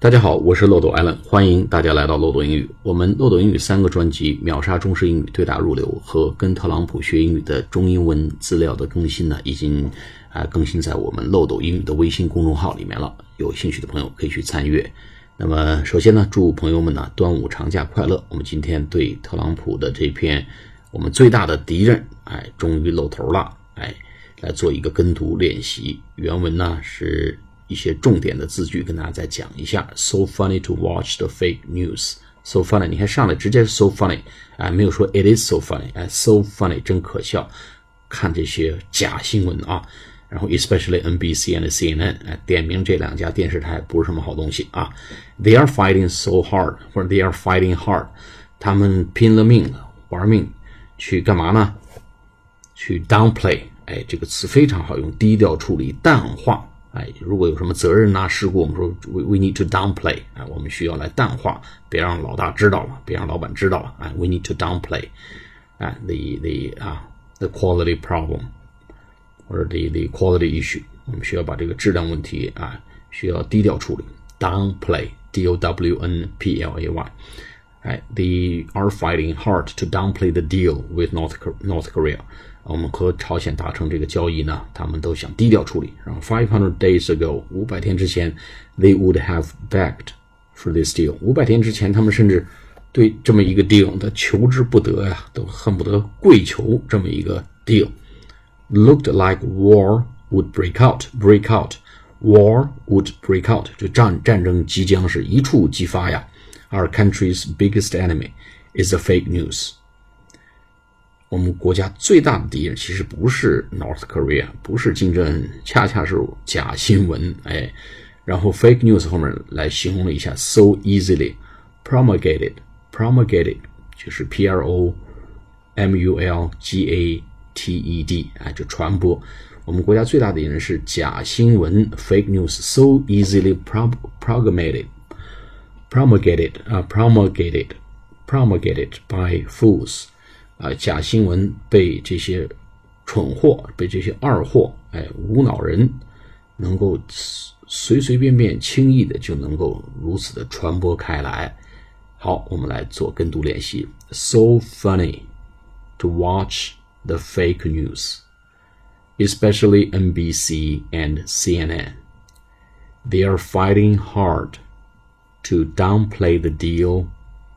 大家好，我是漏斗 Allen，欢迎大家来到漏斗英语。我们漏斗英语三个专辑秒杀中式英语，对答入流和跟特朗普学英语的中英文资料的更新呢，已经啊更新在我们漏斗英语的微信公众号里面了。有兴趣的朋友可以去参阅。那么首先呢，祝朋友们呢端午长假快乐。我们今天对特朗普的这篇我们最大的敌人，哎，终于露头了，哎，来做一个跟读练习。原文呢是。一些重点的字句跟大家再讲一下。So funny to watch the fake news. So funny，你看上来直接是 so funny，啊，没有说 it is so funny，哎，so funny 真可笑。看这些假新闻啊，然后 especially NBC and CNN，哎，点名这两家电视台不是什么好东西啊。They are fighting so hard，或者 they are fighting hard，他们拼了命了，玩命去干嘛呢？去 downplay，哎，这个词非常好用，低调处理，淡化。哎，如果有什么责任呐、事故，我们说 we we need to downplay，啊，我们需要来淡化，别让老大知道了，别让老板知道了，啊，we need to downplay，啊，the the 啊 the quality problem，或者 the the quality issue，我们需要把这个质量问题啊，需要低调处理，downplay，d o w n p l a y，哎，they are fighting hard to downplay the deal with North North Korea。我们和朝鲜达成这个交易呢，他们都想低调处理。然后，five hundred days ago，五百天之前，they would have begged for this deal。五百天之前，他们甚至对这么一个 deal 的求之不得呀，都恨不得跪求这么一个 deal。Looked like war would break out. Break out. War would break out. 就战战争即将是一触即发呀。 Our country's biggest enemy is the fake news. 我们国家最大的敌人其实不是 North Korea，不是竞争，恰恰是假新闻。哎，然后 fake news 后面来形容了一下，so easily promulgated，promulgated 就是 P R O M U L G A T E D，哎，就传播。我们国家最大的敌人是假新闻，fake news，so easily promulgated，promulgated 啊，promulgated，promulgated by fools。啊，假新闻被这些蠢货、被这些二货、哎无脑人，能够随随便便、轻易的就能够如此的传播开来。好，我们来做跟读练习。So funny to watch the fake news, especially NBC and CNN. They are fighting hard to downplay the deal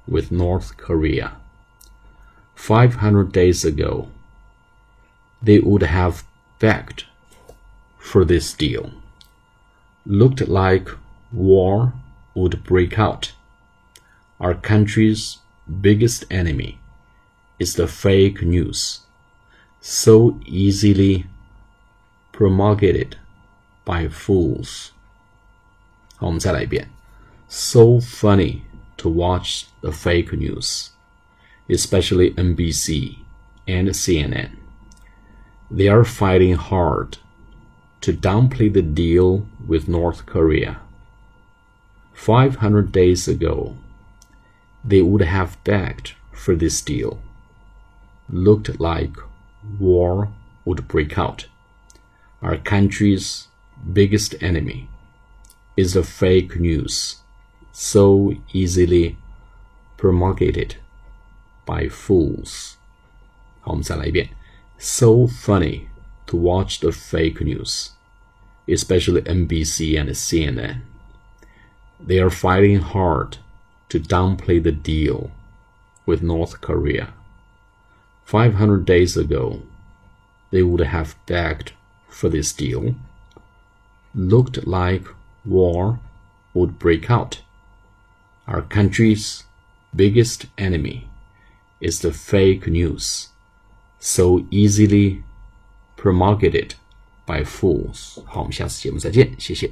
with North Korea. 500 days ago, they would have begged for this deal. Looked like war would break out. Our country's biggest enemy is the fake news, so easily promulgated by fools. So funny to watch the fake news especially NBC and CNN. They are fighting hard to downplay the deal with North Korea. 500 days ago, they would have begged for this deal. Looked like war would break out. Our country's biggest enemy is the fake news, so easily promulgated by fools. 好，我们再来一遍。So funny to watch the fake news, especially NBC and CNN. They are fighting hard to downplay the deal with North Korea. 500 days ago, they would have begged for this deal. Looked like war would break out. Our country's biggest enemy is the fake news so easily promulgated by fools。好，我们下次节目再见，谢谢。